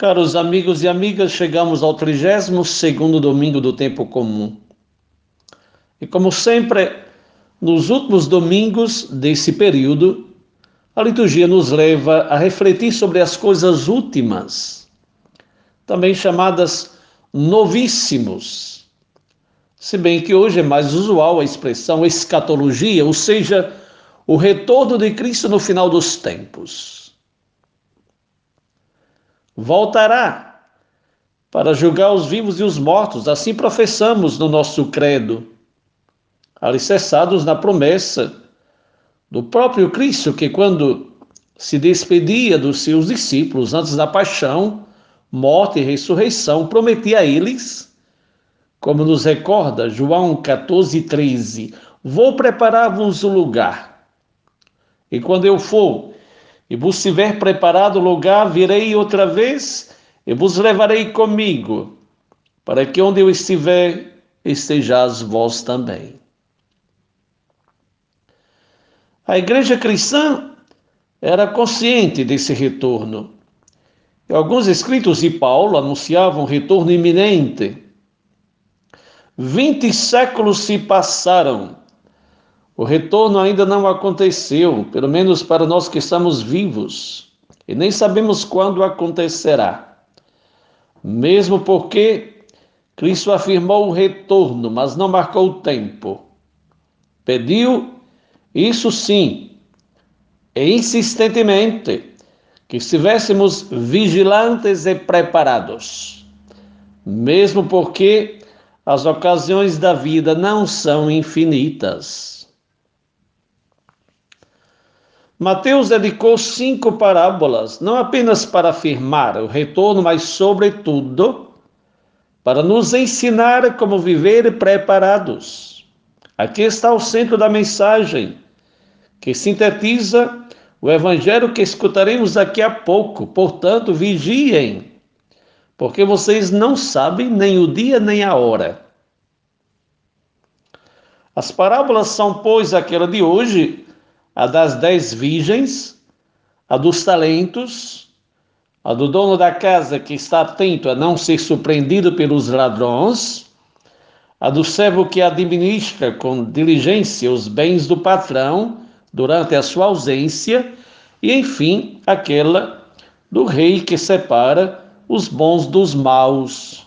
Caros amigos e amigas, chegamos ao 32 domingo do tempo comum. E como sempre, nos últimos domingos desse período, a liturgia nos leva a refletir sobre as coisas últimas, também chamadas novíssimos. Se bem que hoje é mais usual a expressão escatologia, ou seja, o retorno de Cristo no final dos tempos voltará para julgar os vivos e os mortos, assim professamos no nosso credo, alicerçados na promessa do próprio Cristo, que quando se despedia dos seus discípulos antes da paixão, morte e ressurreição, prometia a eles, como nos recorda João 14, 13: Vou preparar-vos o lugar, e quando eu for e vos tiver preparado lugar, virei outra vez e vos levarei comigo, para que onde eu estiver, estejais vós também. A igreja cristã era consciente desse retorno. E alguns escritos de Paulo anunciavam um retorno iminente. Vinte séculos se passaram o retorno ainda não aconteceu, pelo menos para nós que estamos vivos, e nem sabemos quando acontecerá. Mesmo porque Cristo afirmou o retorno, mas não marcou o tempo. Pediu, isso sim, e insistentemente, que estivéssemos vigilantes e preparados. Mesmo porque as ocasiões da vida não são infinitas. Mateus dedicou cinco parábolas, não apenas para afirmar o retorno, mas, sobretudo, para nos ensinar como viver preparados. Aqui está o centro da mensagem, que sintetiza o evangelho que escutaremos daqui a pouco. Portanto, vigiem, porque vocês não sabem nem o dia nem a hora. As parábolas são, pois, aquela de hoje a das dez virgens, a dos talentos, a do dono da casa que está atento a não ser surpreendido pelos ladrões, a do servo que administra com diligência os bens do patrão durante a sua ausência, e enfim, aquela do rei que separa os bons dos maus,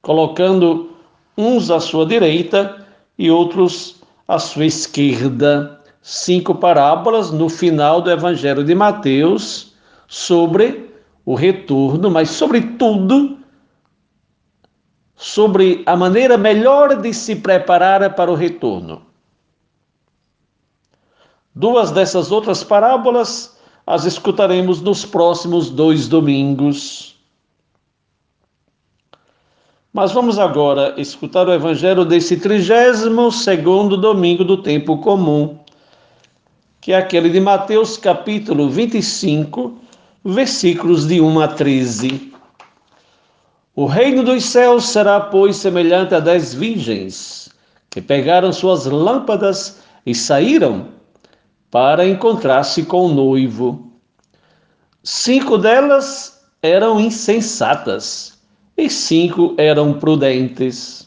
colocando uns à sua direita e outros à sua esquerda cinco parábolas no final do Evangelho de Mateus sobre o retorno, mas sobretudo sobre a maneira melhor de se preparar para o retorno. Duas dessas outras parábolas as escutaremos nos próximos dois domingos. Mas vamos agora escutar o evangelho desse 32 segundo domingo do tempo comum que é aquele de Mateus capítulo 25, versículos de 1 a 13. O reino dos céus será, pois, semelhante a dez virgens que pegaram suas lâmpadas e saíram para encontrar-se com o noivo. Cinco delas eram insensatas e cinco eram prudentes.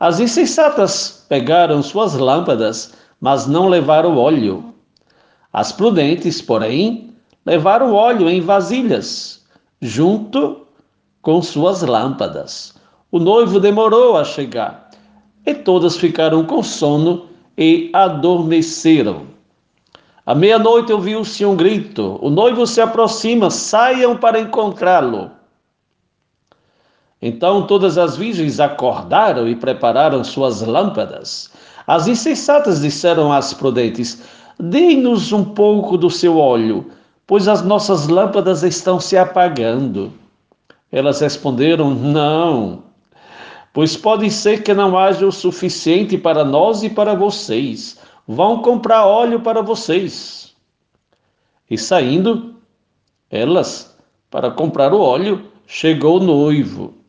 As insensatas pegaram suas lâmpadas mas não levaram óleo. As prudentes, porém, levaram óleo em vasilhas, junto com suas lâmpadas. O noivo demorou a chegar, e todas ficaram com sono e adormeceram. À meia-noite ouviu-se um grito: O noivo se aproxima, saiam para encontrá-lo. Então todas as virgens acordaram e prepararam suas lâmpadas. As insensatas disseram às prudentes: Dê-nos um pouco do seu óleo, pois as nossas lâmpadas estão se apagando. Elas responderam: Não, pois pode ser que não haja o suficiente para nós e para vocês. Vão comprar óleo para vocês. E saindo, elas, para comprar o óleo, chegou o noivo.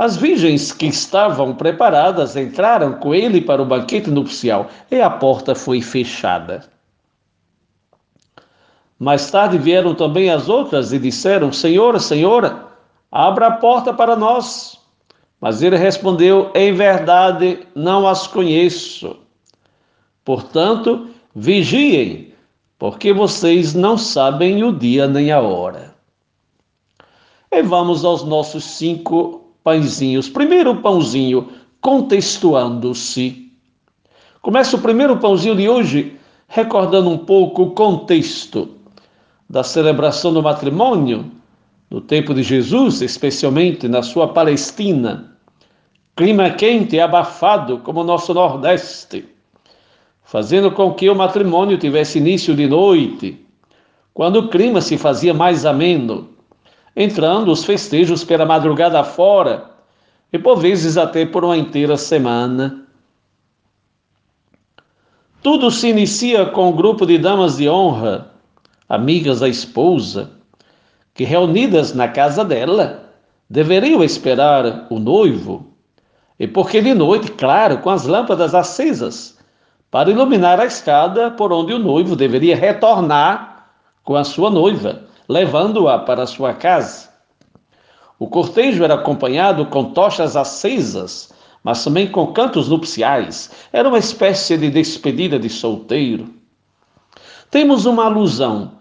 As virgens que estavam preparadas entraram com ele para o banquete nupcial e a porta foi fechada. Mais tarde vieram também as outras e disseram: Senhora, Senhora, abra a porta para nós. Mas ele respondeu: Em verdade, não as conheço. Portanto, vigiem, porque vocês não sabem o dia nem a hora. E vamos aos nossos cinco pãezinhos. Primeiro pãozinho, contextuando-se. Começa o primeiro pãozinho de hoje recordando um pouco o contexto da celebração do matrimônio no tempo de Jesus, especialmente na sua Palestina. Clima quente e abafado como o nosso Nordeste, fazendo com que o matrimônio tivesse início de noite, quando o clima se fazia mais ameno, entrando os festejos pela madrugada fora e por vezes até por uma inteira semana. Tudo se inicia com um grupo de damas de honra, amigas da esposa, que reunidas na casa dela, deveriam esperar o noivo, e porque de noite, claro, com as lâmpadas acesas, para iluminar a escada por onde o noivo deveria retornar com a sua noiva, levando-a para sua casa. O cortejo era acompanhado com tochas acesas, mas também com cantos nupciais. Era uma espécie de despedida de solteiro. Temos uma alusão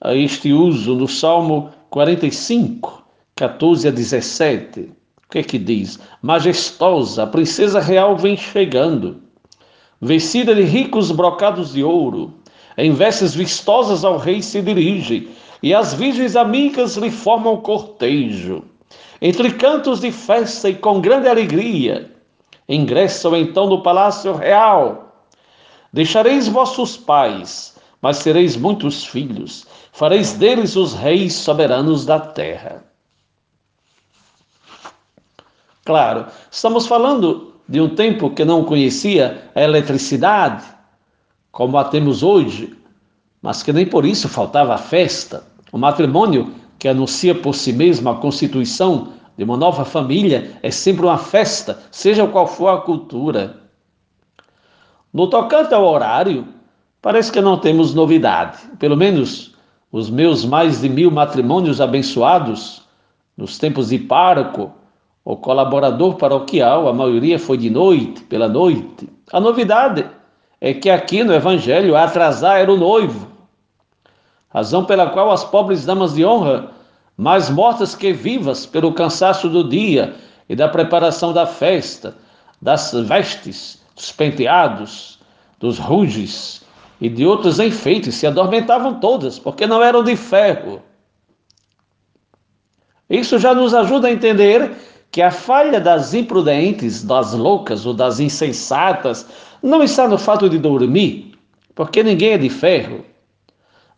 a este uso no Salmo 45, 14 a 17. O que é que diz? Majestosa, a princesa real vem chegando, vestida de ricos brocados de ouro, em vestes vistosas ao rei se dirige, e as virgens amigas lhe formam cortejo. Entre cantos de festa e com grande alegria, ingressam então no palácio real. Deixareis vossos pais, mas sereis muitos filhos, fareis deles os reis soberanos da terra. Claro, estamos falando de um tempo que não conhecia a eletricidade, como a temos hoje, mas que nem por isso faltava festa. O matrimônio que anuncia por si mesmo a constituição de uma nova família é sempre uma festa, seja qual for a cultura. No tocante ao horário, parece que não temos novidade. Pelo menos os meus mais de mil matrimônios abençoados, nos tempos de pároco ou colaborador paroquial, a maioria foi de noite, pela noite. A novidade é que aqui no Evangelho atrasar era o noivo razão pela qual as pobres damas de honra, mais mortas que vivas pelo cansaço do dia e da preparação da festa, das vestes, dos penteados, dos ruges e de outros enfeites, se adormentavam todas, porque não eram de ferro. Isso já nos ajuda a entender que a falha das imprudentes, das loucas ou das insensatas não está no fato de dormir, porque ninguém é de ferro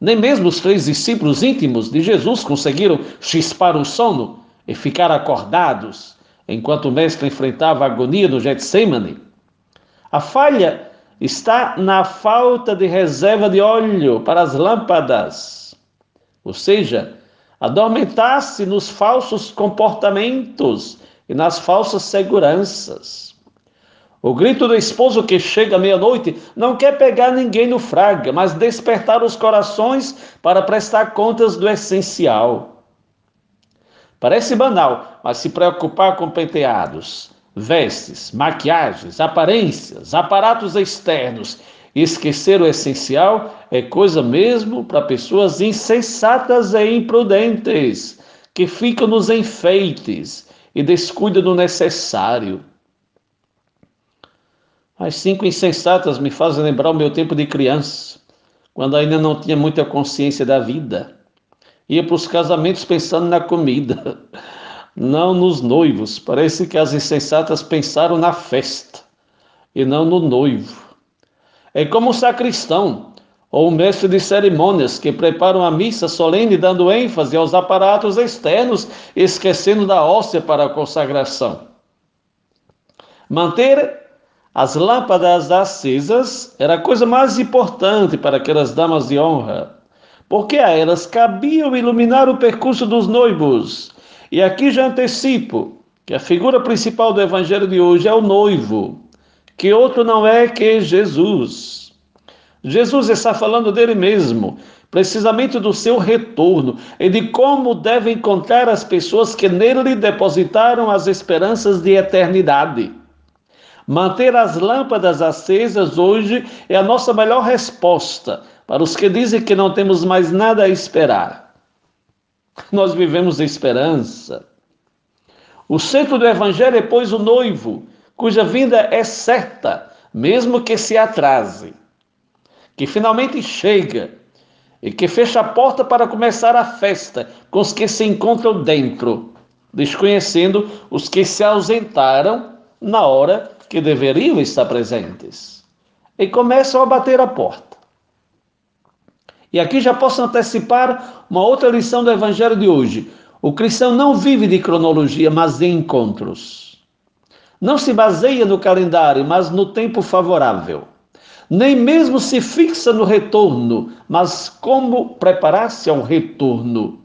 nem mesmo os três discípulos íntimos de Jesus conseguiram chispar o sono e ficar acordados enquanto o mestre enfrentava a agonia no Getsemane. A falha está na falta de reserva de óleo para as lâmpadas, ou seja, adormentar-se nos falsos comportamentos e nas falsas seguranças. O grito do esposo que chega meia-noite não quer pegar ninguém no fraga, mas despertar os corações para prestar contas do essencial. Parece banal, mas se preocupar com penteados, vestes, maquiagens, aparências, aparatos externos e esquecer o essencial é coisa mesmo para pessoas insensatas e imprudentes, que ficam nos enfeites e descuidam do necessário. As cinco insensatas me fazem lembrar o meu tempo de criança, quando ainda não tinha muita consciência da vida. Ia para os casamentos pensando na comida, não nos noivos. Parece que as insensatas pensaram na festa e não no noivo. É como o sacristão ou o mestre de cerimônias que preparam a missa solene dando ênfase aos aparatos externos, esquecendo da hóstia para a consagração. Manter as lâmpadas acesas era a coisa mais importante para aquelas damas de honra, porque a elas cabiam iluminar o percurso dos noivos. E aqui já antecipo que a figura principal do evangelho de hoje é o noivo, que outro não é que Jesus. Jesus está falando dele mesmo, precisamente do seu retorno e de como deve encontrar as pessoas que nele depositaram as esperanças de eternidade. Manter as lâmpadas acesas hoje é a nossa melhor resposta para os que dizem que não temos mais nada a esperar. Nós vivemos a esperança. O centro do Evangelho é, pois, o noivo, cuja vinda é certa, mesmo que se atrase, que finalmente chega e que fecha a porta para começar a festa com os que se encontram dentro, desconhecendo os que se ausentaram na hora que deveriam estar presentes. E começam a bater a porta. E aqui já posso antecipar uma outra lição do Evangelho de hoje. O cristão não vive de cronologia, mas de encontros. Não se baseia no calendário, mas no tempo favorável. Nem mesmo se fixa no retorno, mas como preparar-se ao retorno.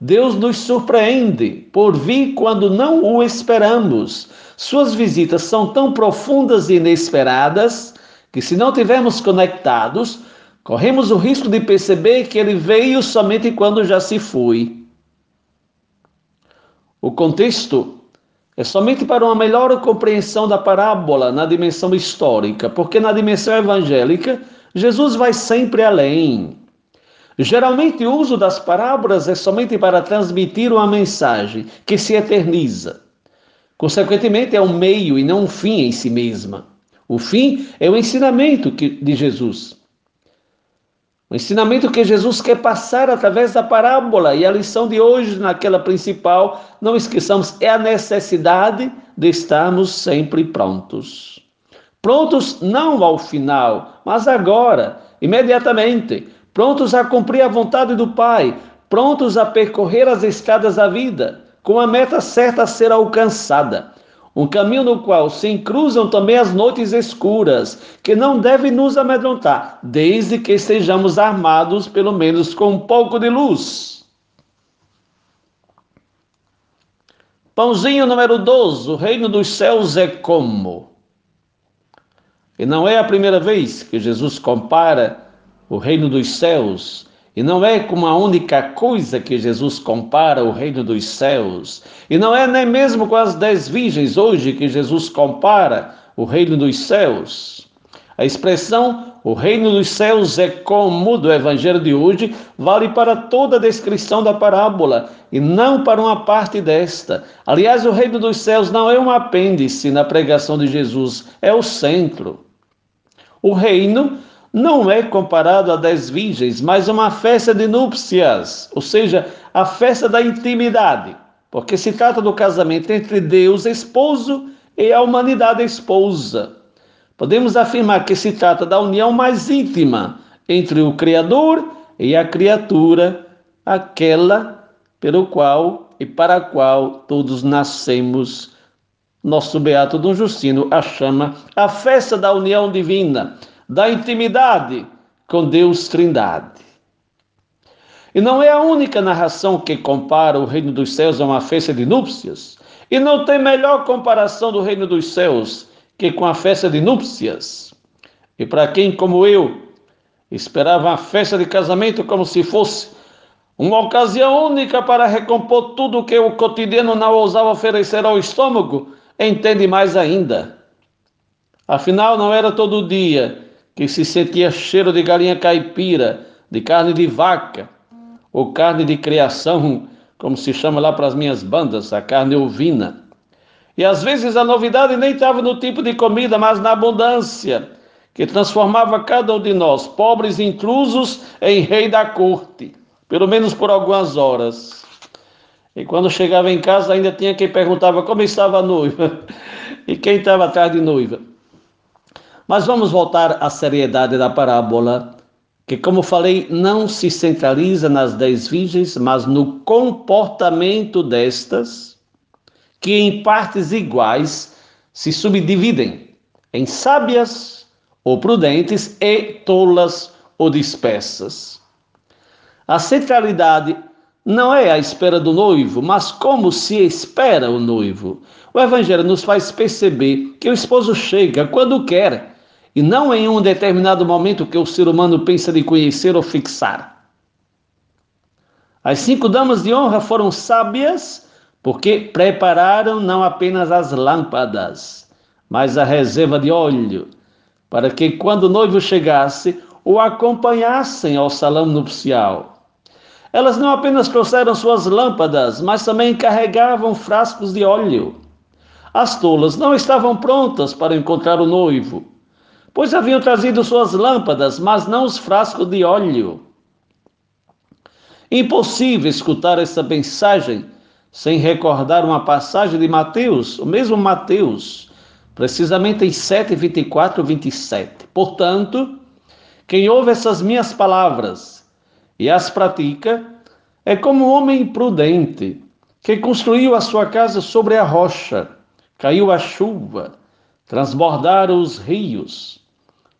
Deus nos surpreende por vir quando não o esperamos. Suas visitas são tão profundas e inesperadas que, se não tivermos conectados, corremos o risco de perceber que ele veio somente quando já se foi. O contexto é somente para uma melhor compreensão da parábola na dimensão histórica, porque na dimensão evangélica, Jesus vai sempre além. Geralmente, o uso das parábolas é somente para transmitir uma mensagem que se eterniza. Consequentemente, é um meio e não um fim em si mesma. O fim é o ensinamento de Jesus. O ensinamento que Jesus quer passar através da parábola e a lição de hoje, naquela principal, não esqueçamos, é a necessidade de estarmos sempre prontos. Prontos não ao final, mas agora, imediatamente prontos a cumprir a vontade do Pai, prontos a percorrer as escadas da vida, com a meta certa a ser alcançada. Um caminho no qual se encruzam também as noites escuras, que não devem nos amedrontar, desde que estejamos armados, pelo menos com um pouco de luz. Pãozinho número 12: o reino dos céus é como? E não é a primeira vez que Jesus compara o reino dos céus. E não é com a única coisa que Jesus compara o reino dos céus. E não é nem mesmo com as dez virgens hoje que Jesus compara o reino dos céus. A expressão o reino dos céus é como do evangelho de hoje vale para toda a descrição da parábola e não para uma parte desta. Aliás, o reino dos céus não é um apêndice na pregação de Jesus, é o centro. O reino não é comparado a dez virgens, mas uma festa de núpcias, ou seja, a festa da intimidade, porque se trata do casamento entre Deus, esposo, e a humanidade, esposa. Podemos afirmar que se trata da união mais íntima entre o Criador e a criatura, aquela pelo qual e para a qual todos nascemos. Nosso Beato Dom Justino a chama a festa da união divina da intimidade com Deus Trindade. E não é a única narração que compara o reino dos céus a uma festa de núpcias, e não tem melhor comparação do reino dos céus que com a festa de núpcias. E para quem, como eu, esperava a festa de casamento como se fosse uma ocasião única para recompor tudo que o cotidiano não ousava oferecer ao estômago, entende mais ainda. Afinal, não era todo dia que se sentia cheiro de galinha caipira, de carne de vaca, ou carne de criação, como se chama lá para as minhas bandas, a carne ovina. E às vezes a novidade nem estava no tipo de comida, mas na abundância, que transformava cada um de nós, pobres intrusos, em rei da corte, pelo menos por algumas horas. E quando chegava em casa, ainda tinha quem perguntava como estava a noiva e quem estava atrás de noiva. Mas vamos voltar à seriedade da parábola, que, como falei, não se centraliza nas dez virgens, mas no comportamento destas, que em partes iguais se subdividem em sábias ou prudentes e tolas ou dispersas. A centralidade não é a espera do noivo, mas como se espera o noivo. O Evangelho nos faz perceber que o esposo chega quando quer e não em um determinado momento que o ser humano pensa de conhecer ou fixar. As cinco damas de honra foram sábias porque prepararam não apenas as lâmpadas, mas a reserva de óleo, para que quando o noivo chegasse, o acompanhassem ao salão nupcial. Elas não apenas trouxeram suas lâmpadas, mas também carregavam frascos de óleo. As tolas não estavam prontas para encontrar o noivo, pois haviam trazido suas lâmpadas, mas não os frascos de óleo. Impossível escutar essa mensagem sem recordar uma passagem de Mateus, o mesmo Mateus, precisamente em 7, 24 27. Portanto, quem ouve essas minhas palavras e as pratica é como um homem prudente que construiu a sua casa sobre a rocha, caiu a chuva, transbordaram os rios,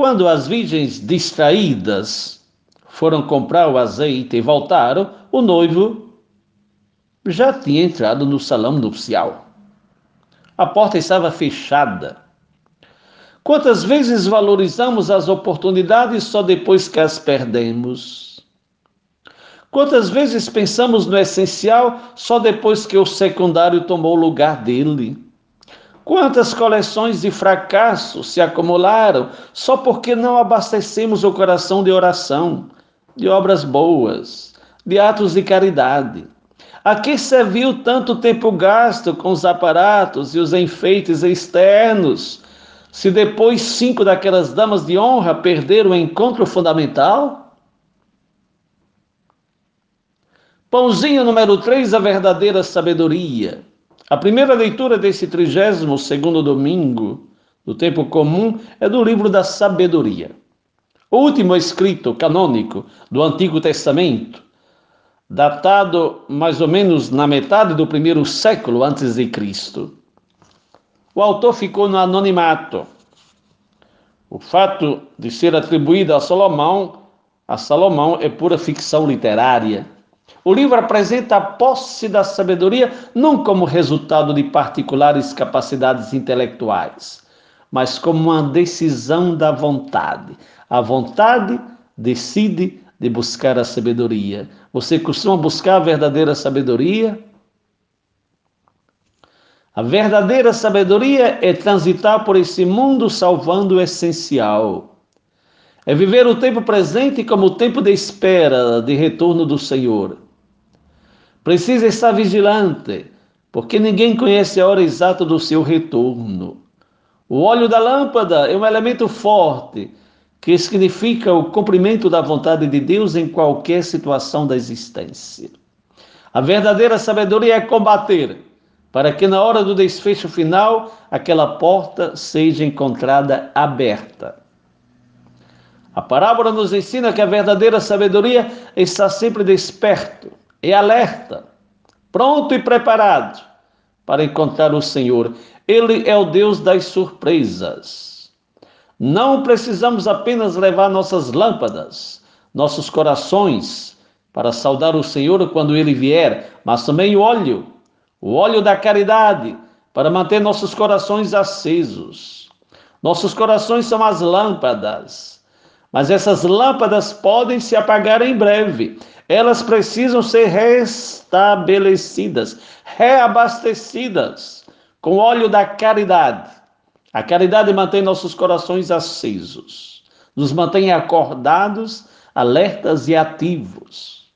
Quando as virgens distraídas foram comprar o azeite e voltaram, o noivo já tinha entrado no salão nupcial. A porta estava fechada. Quantas vezes valorizamos as oportunidades só depois que as perdemos? Quantas vezes pensamos no essencial só depois que o secundário tomou o lugar dele? Quantas coleções de fracasso se acumularam só porque não abastecemos o coração de oração, de obras boas, de atos de caridade? A que serviu tanto tempo gasto com os aparatos e os enfeites externos, se depois cinco daquelas damas de honra perderam o encontro fundamental? Pãozinho número 3, a verdadeira sabedoria. A primeira leitura desse 32 segundo domingo do tempo comum é do livro da sabedoria. O último escrito canônico do Antigo Testamento, datado mais ou menos na metade do primeiro século antes de Cristo. O autor ficou no anonimato. O fato de ser atribuído a Salomão, a Salomão é pura ficção literária. O livro apresenta a posse da sabedoria não como resultado de particulares capacidades intelectuais, mas como uma decisão da vontade. A vontade decide de buscar a sabedoria. Você costuma buscar a verdadeira sabedoria? A verdadeira sabedoria é transitar por esse mundo salvando o essencial. É viver o tempo presente como o tempo de espera de retorno do Senhor. Precisa estar vigilante, porque ninguém conhece a hora exata do seu retorno. O óleo da lâmpada é um elemento forte que significa o cumprimento da vontade de Deus em qualquer situação da existência. A verdadeira sabedoria é combater, para que na hora do desfecho final aquela porta seja encontrada aberta. A parábola nos ensina que a verdadeira sabedoria está sempre desperto e alerta, pronto e preparado para encontrar o Senhor. Ele é o Deus das surpresas. Não precisamos apenas levar nossas lâmpadas, nossos corações, para saudar o Senhor quando ele vier, mas também o óleo, o óleo da caridade, para manter nossos corações acesos. Nossos corações são as lâmpadas, mas essas lâmpadas podem se apagar em breve. Elas precisam ser restabelecidas, reabastecidas com óleo da caridade a caridade mantém nossos corações acesos, nos mantém acordados, alertas e ativos.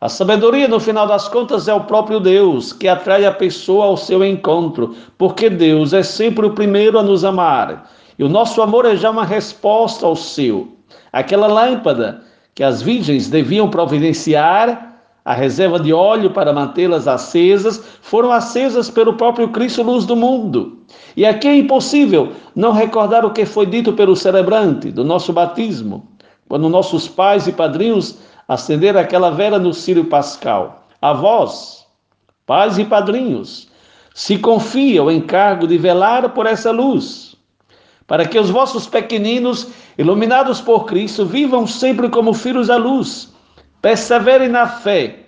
A sabedoria, no final das contas, é o próprio Deus que atrai a pessoa ao seu encontro, porque Deus é sempre o primeiro a nos amar. E o nosso amor é já uma resposta ao seu. Aquela lâmpada que as virgens deviam providenciar a reserva de óleo para mantê-las acesas foram acesas pelo próprio Cristo, luz do mundo. E aqui é impossível não recordar o que foi dito pelo celebrante do nosso batismo. quando nossos pais e padrinhos acenderam aquela vela no Círio Pascal. A vós, pais e padrinhos, se confia o encargo de velar por essa luz, para que os vossos pequeninos, iluminados por Cristo, vivam sempre como filhos da luz, perseverem na fé,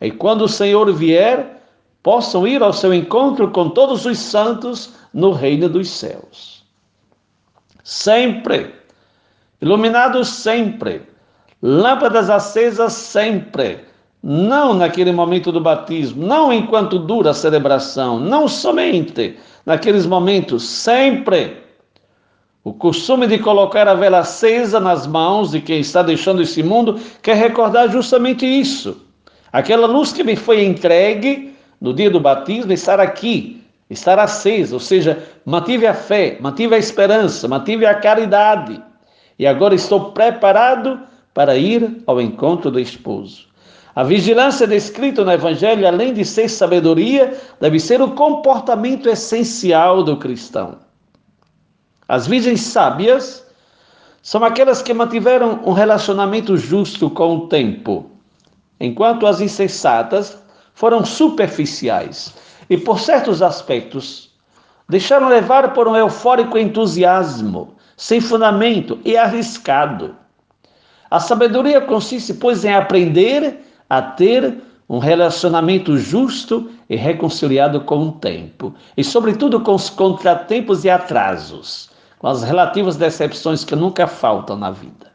e quando o Senhor vier, possam ir ao seu encontro com todos os santos no reino dos céus. Sempre, iluminados sempre, lâmpadas acesas sempre, não naquele momento do batismo, não enquanto dura a celebração, não somente naqueles momentos, sempre. O costume de colocar a vela acesa nas mãos de quem está deixando esse mundo quer recordar justamente isso. Aquela luz que me foi entregue no dia do batismo estar aqui, estar acesa, ou seja, mantive a fé, mantive a esperança, mantive a caridade. E agora estou preparado para ir ao encontro do esposo. A vigilância descrita no Evangelho, além de ser sabedoria, deve ser o comportamento essencial do cristão. As virgens sábias são aquelas que mantiveram um relacionamento justo com o tempo, enquanto as insensatas foram superficiais e, por certos aspectos, deixaram levar por um eufórico entusiasmo, sem fundamento e arriscado. A sabedoria consiste, pois, em aprender a ter um relacionamento justo e reconciliado com o tempo, e, sobretudo, com os contratempos e atrasos, com as relativas decepções que nunca faltam na vida.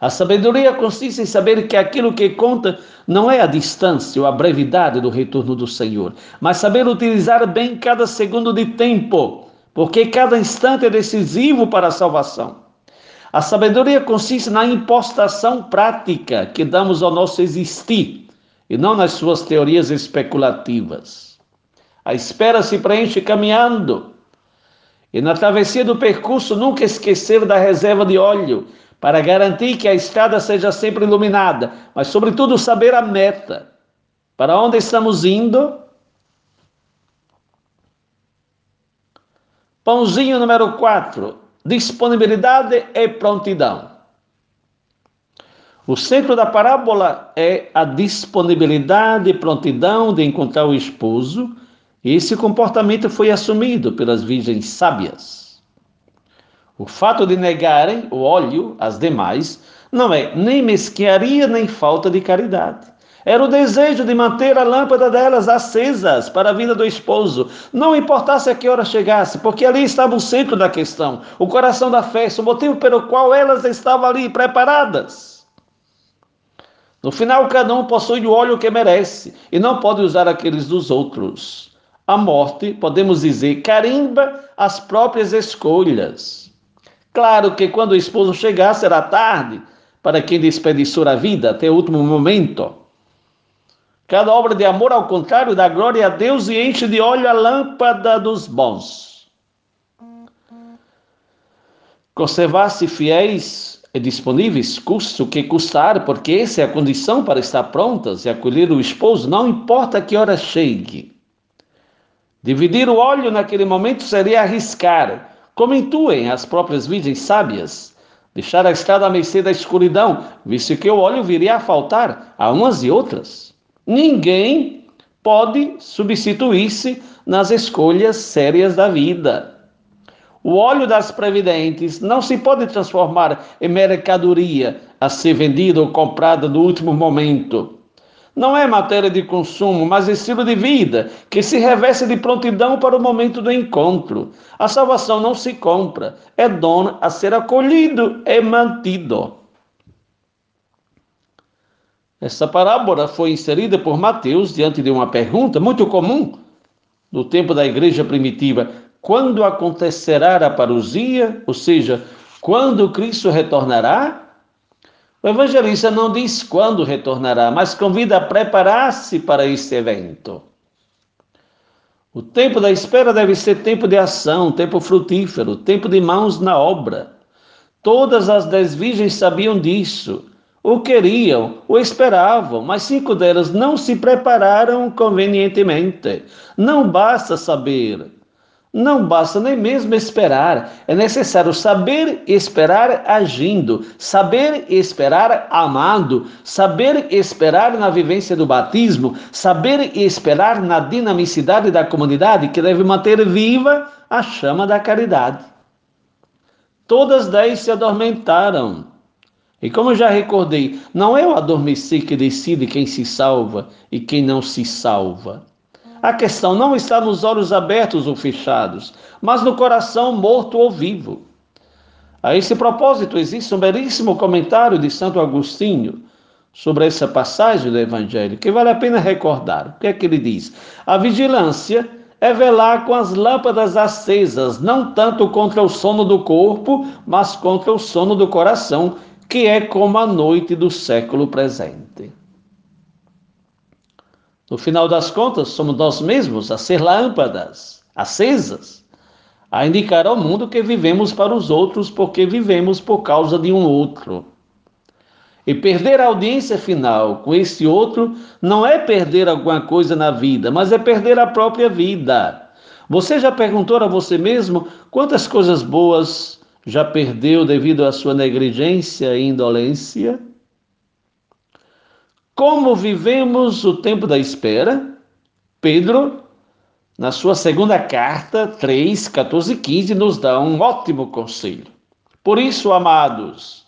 A sabedoria consiste em saber que aquilo que conta não é a distância ou a brevidade do retorno do Senhor, mas saber utilizar bem cada segundo de tempo, porque cada instante é decisivo para a salvação. A sabedoria consiste na impostação prática que damos ao nosso existir e não nas suas teorias especulativas. A espera se preenche caminhando. E na travessia do percurso, nunca esquecer da reserva de óleo, para garantir que a estrada seja sempre iluminada, mas, sobretudo, saber a meta. Para onde estamos indo? Pãozinho número 4 disponibilidade e prontidão. O centro da parábola é a disponibilidade e prontidão de encontrar o esposo, esse comportamento foi assumido pelas virgens sábias. O fato de negarem o óleo às demais não é nem mesquinharia nem falta de caridade. Era o desejo de manter a lâmpada delas acesas para a vinda do esposo, não importasse a que hora chegasse, porque ali estava o centro da questão, o coração da festa, o motivo pelo qual elas estavam ali preparadas. No final, cada um possui o óleo que merece e não pode usar aqueles dos outros. A morte, podemos dizer, carimba as próprias escolhas. Claro que quando o esposo chegar será tarde para quem desperdiçou a vida até o último momento. Cada obra de amor, ao contrário, dá glória a Deus e enche de óleo a lâmpada dos bons. Conservar-se fiéis e disponíveis, custe o que custar, porque essa é a condição para estar prontas e acolher o esposo, não importa que hora chegue. Dividir o óleo naquele momento seria arriscar, como intuem as próprias virgens sábias, deixar a estrada à mercê da escuridão, visto que o óleo viria a faltar a umas e outras. Ninguém pode substituir-se nas escolhas sérias da vida. O óleo das previdentes não se pode transformar em mercadoria a ser vendida ou comprada no último momento. Não é matéria de consumo, mas estilo de vida que se reveste de prontidão para o momento do encontro. A salvação não se compra, é dom a ser acolhido e mantido. Essa parábola foi inserida por Mateus diante de uma pergunta muito comum no tempo da igreja primitiva: quando acontecerá a parousia? Ou seja, quando Cristo retornará? O evangelista não diz quando retornará, mas convida a preparar-se para este evento. O tempo da espera deve ser tempo de ação, tempo frutífero, tempo de mãos na obra. Todas as dez virgens sabiam disso o queriam, o esperavam, mas cinco delas não se prepararam convenientemente. Não basta saber, Não basta nem mesmo esperar, é necessário saber esperar agindo, saber esperar amando, saber esperar na vivência do batismo, saber esperar na dinamicidade da comunidade que deve manter viva a chama da caridade. Todas dez se adormentaram. E como já recordei, não é o adormecer que decide quem se salva e quem não se salva. A questão não está nos olhos abertos ou fechados, mas no coração morto ou vivo. A esse propósito, existe um belíssimo comentário de Santo Agostinho sobre essa passagem do Evangelho, que vale a pena recordar. O que é que ele diz? A vigilância é velar com as lâmpadas acesas, não tanto contra o sono do corpo, mas contra o sono do coração, que é como a noite do século presente. No final das contas, somos nós mesmos a ser lâmpadas acesas, a indicar ao mundo que vivemos para os outros porque vivemos por causa de um outro. E perder a audiência final com esse outro não é perder alguma coisa na vida, mas é perder a própria vida. Você já perguntou a você mesmo quantas coisas boas já perdeu devido à sua negligência e indolência? Como vivemos o tempo da espera? Pedro, na sua segunda carta, 3, 14 e 15, nos dá um ótimo conselho. Por isso, amados,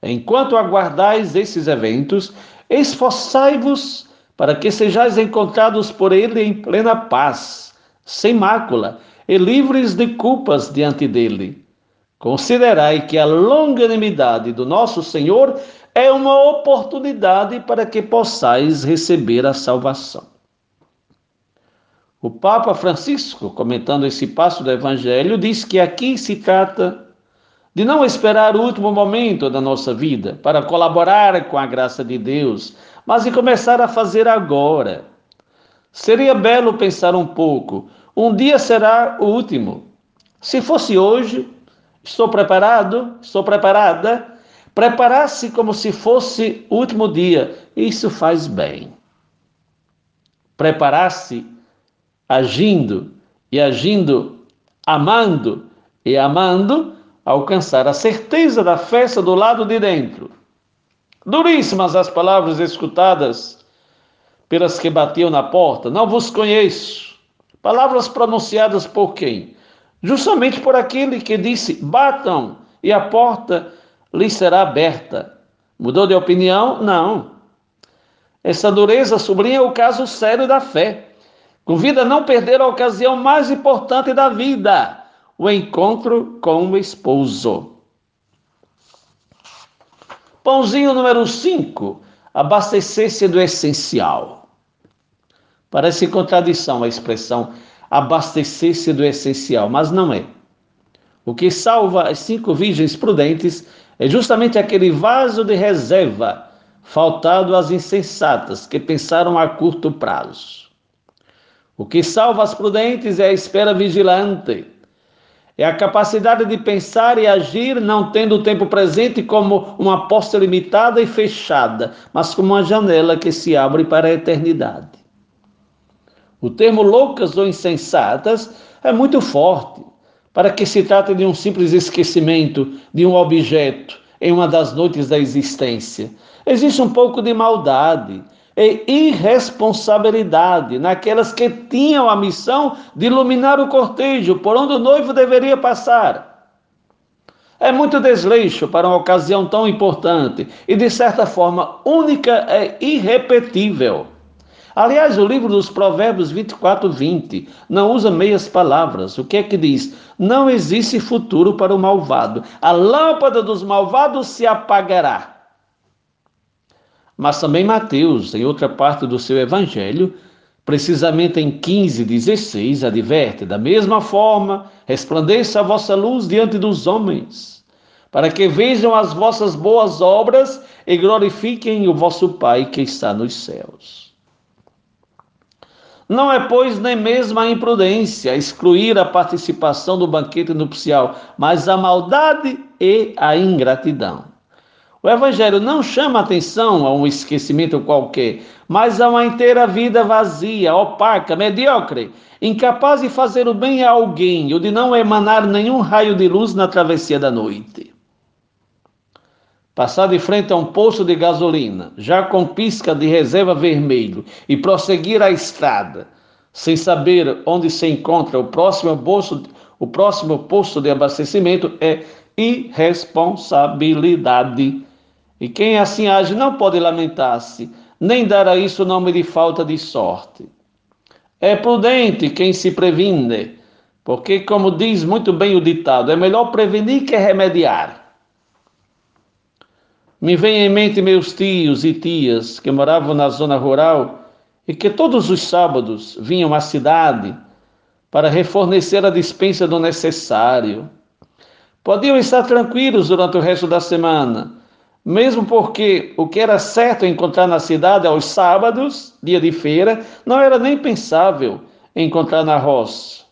enquanto aguardais esses eventos, esforçai-vos para que sejais encontrados por ele em plena paz, sem mácula e livres de culpas diante dele. Considerai que a longanimidade do nosso Senhor é uma oportunidade para que possais receber a salvação. O Papa Francisco, comentando esse passo do Evangelho, diz que aqui se trata de não esperar o último momento da nossa vida para colaborar com a graça de Deus, mas de começar a fazer agora. Seria belo pensar um pouco: um dia será o último. Se fosse hoje, estou preparado, estou preparada Preparar-se como se fosse o último dia, isso faz bem. Preparar-se agindo e agindo, amando e amando, alcançar a certeza da festa do lado de dentro. Duríssimas as palavras escutadas pelas que batiam na porta: Não vos conheço. Palavras pronunciadas por quem? Justamente por aquele que disse: Batam e a porta lhe será aberta. Mudou de opinião? Não. Essa dureza sublinha o caso sério da fé. Convida a não perder a ocasião mais importante da vida, o encontro com o esposo. Pãozinho número 5, abastecer-se do essencial. Parece contradição a expressão abastecer-se do essencial, mas não é. O que salva as cinco virgens prudentes é justamente aquele vaso de reserva faltado às insensatas que pensaram a curto prazo. O que salva as prudentes é a espera vigilante, é a capacidade de pensar e agir não tendo o tempo presente como uma posta limitada e fechada, mas como uma janela que se abre para a eternidade. O termo loucas ou insensatas é muito forte para que se trate de um simples esquecimento de um objeto em uma das noites da existência. Existe um pouco de maldade e irresponsabilidade naquelas que tinham a missão de iluminar o cortejo por onde o noivo deveria passar. É muito desleixo para uma ocasião tão importante e, de certa forma, única e irrepetível. Aliás, o livro dos Provérbios 24, 20 não usa meias palavras. O que é que diz? Não existe futuro para o malvado. A lâmpada dos malvados se apagará. Mas também Mateus, em outra parte do seu evangelho, precisamente em 15, 16, adverte: da mesma forma, resplandeça a vossa luz diante dos homens, para que vejam as vossas boas obras e glorifiquem o vosso Pai que está nos céus. Não é, pois, nem mesmo a imprudência excluir a participação do banquete nupcial, mas a maldade e a ingratidão. O Evangelho não chama atenção a um esquecimento qualquer, mas a uma inteira vida vazia, opaca, medíocre, incapaz de fazer o bem a alguém ou de não emanar nenhum raio de luz na travessia da noite. Passar de frente a um poço de gasolina, já com pisca de reserva vermelho, e prosseguir a estrada, sem saber onde se encontra o próximo poço, o próximo posto de abastecimento, é irresponsabilidade. E quem assim age não pode lamentar-se, nem dar a isso o nome de falta de sorte. É prudente quem se previne, porque, como diz muito bem o ditado, é melhor prevenir que remediar. Me vem em mente meus tios e tias que moravam na zona rural e que todos os sábados vinham à cidade para refornecer a dispensa do necessário. Podiam estar tranquilos durante o resto da semana, mesmo porque o que era certo encontrar na cidade aos sábados, dia de feira, não era nem pensável encontrar na roça.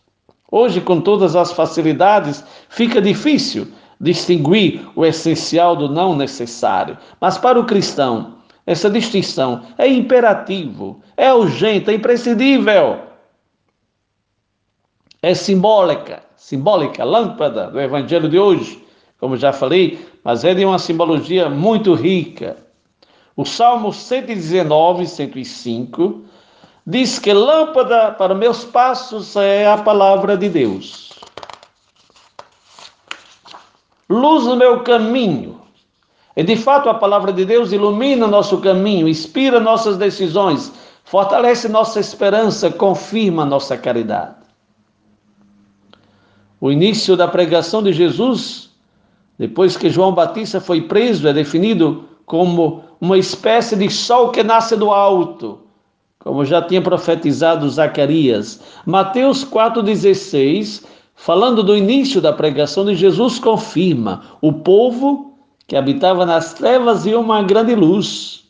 Hoje, com todas as facilidades, fica difícil distinguir o essencial do não necessário. Mas para o cristão, essa distinção é imperativo, é urgente, é imprescindível. É simbólica, simbólica, lâmpada do evangelho de hoje, como já falei, mas é de uma simbologia muito rica. O Salmo 119, 105 diz que lâmpada para meus passos é a palavra de Deus luz no meu caminho. E de fato a palavra de Deus ilumina nosso caminho, inspira nossas decisões, fortalece nossa esperança, confirma nossa caridade. O início da pregação de Jesus, depois que João Batista foi preso, é definido como uma espécie de sol que nasce do alto, como já tinha profetizado Zacarias. Mateus 4,16 falando do início da pregação de Jesus, confirma: o povo que habitava nas trevas viu uma grande luz.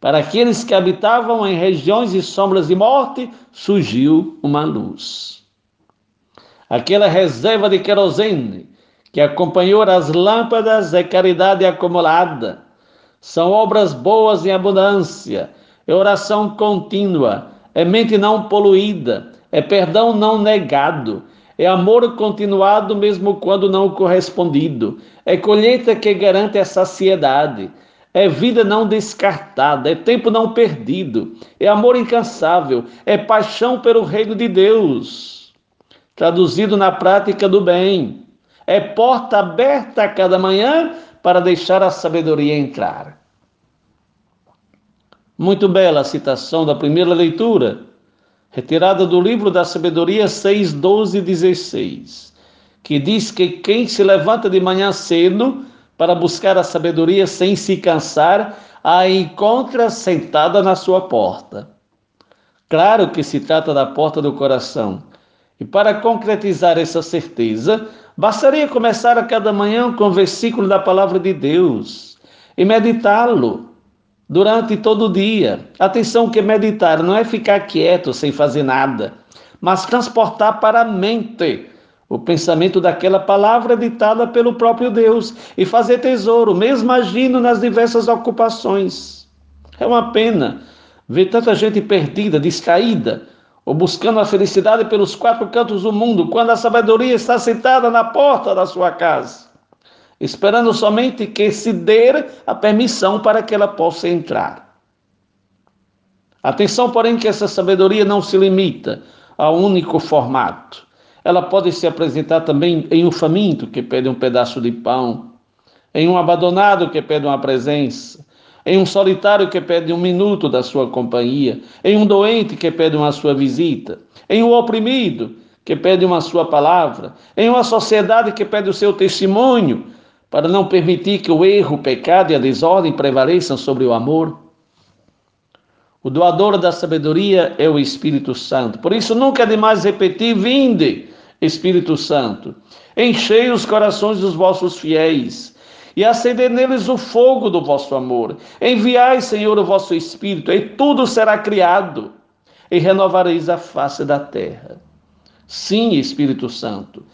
Para aqueles que habitavam em regiões de sombras de morte, surgiu uma luz. Aquela reserva de querosene que acompanhou as lâmpadas é caridade acumulada. São obras boas em abundância, é oração contínua, é mente não poluída, é perdão não negado, é amor continuado mesmo quando não correspondido. É colheita que garante a saciedade. É vida não descartada, é tempo não perdido, é amor incansável, é paixão pelo reino de Deus. Traduzido na prática do bem, é porta aberta a cada manhã para deixar a sabedoria entrar. Muito bela a citação da primeira leitura retirada do livro da Sabedoria 6, 12 e 16, que diz que quem se levanta de manhã cedo para buscar a sabedoria sem se cansar, a encontra sentada na sua porta. Claro que se trata da porta do coração. E para concretizar essa certeza, bastaria começar a cada manhã com o versículo da palavra de Deus e meditá-lo durante todo o dia. Atenção que meditar não é ficar quieto sem fazer nada, mas transportar para a mente o pensamento daquela palavra ditada pelo próprio Deus e fazer tesouro, mesmo agindo nas diversas ocupações. É uma pena ver tanta gente perdida, distraída, ou buscando a felicidade pelos quatro cantos do mundo, quando a sabedoria está sentada na porta da sua casa esperando somente que se dê a permissão para que ela possa entrar. Atenção, porém, que essa sabedoria não se limita a um único formato. Ela pode se apresentar também em um faminto que pede um pedaço de pão, em um abandonado que pede uma presença, em um solitário que pede um minuto da sua companhia, em um doente que pede uma sua visita, em um oprimido que pede uma sua palavra, em uma sociedade que pede o seu testemunho, para não permitir que o erro, o pecado e a desordem prevaleçam sobre o amor. O doador da sabedoria é o Espírito Santo. Por isso, nunca é demais repetir: vinde, Espírito Santo, enchei os corações dos vossos fiéis e acender neles o fogo do vosso amor. Enviai, Senhor, o vosso Espírito, e tudo será criado, e renovareis a face da terra. Sim, Espírito Santo,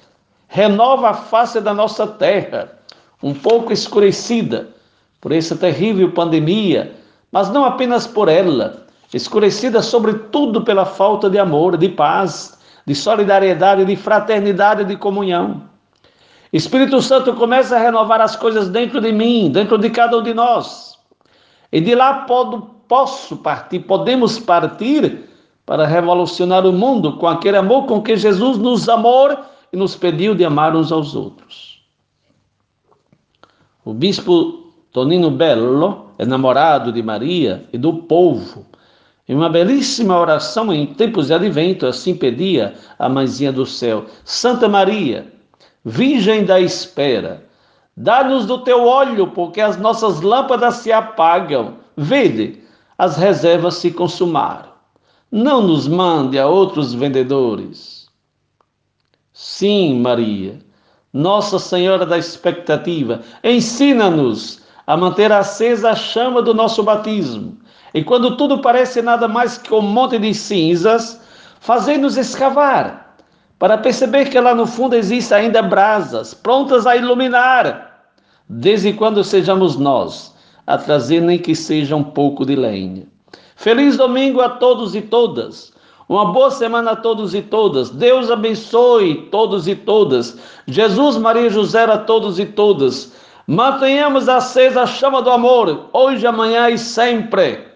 renova a face da nossa terra um pouco escurecida por essa terrível pandemia, mas não apenas por ela, escurecida sobretudo pela falta de amor, de paz, de solidariedade, de fraternidade, de comunhão. Espírito Santo começa a renovar as coisas dentro de mim, dentro de cada um de nós. E de lá posso partir, podemos partir para revolucionar o mundo com aquele amor com que Jesus nos amou e nos pediu de amar uns aos outros. O bispo Tonino Bello é namorado de Maria e do povo. Em uma belíssima oração em tempos de advento, assim pedia a mãezinha do céu: Santa Maria, Virgem da espera, dá-nos do teu óleo, porque as nossas lâmpadas se apagam. Vede, as reservas se consumaram. Não nos mande a outros vendedores. Sim, Maria, Nossa Senhora da expectativa, ensina-nos a manter acesa a chama do nosso batismo. E quando tudo parece nada mais que um monte de cinzas, fazei-nos escavar para perceber que lá no fundo existem ainda brasas prontas a iluminar, desde quando sejamos nós a trazer nem que seja um pouco de lenha. Feliz domingo a todos e todas. Uma boa semana a todos e todas. Deus abençoe todos e todas. Jesus, Maria e José a todos e todas. Mantenhamos acesa a chama do amor, hoje, amanhã e sempre.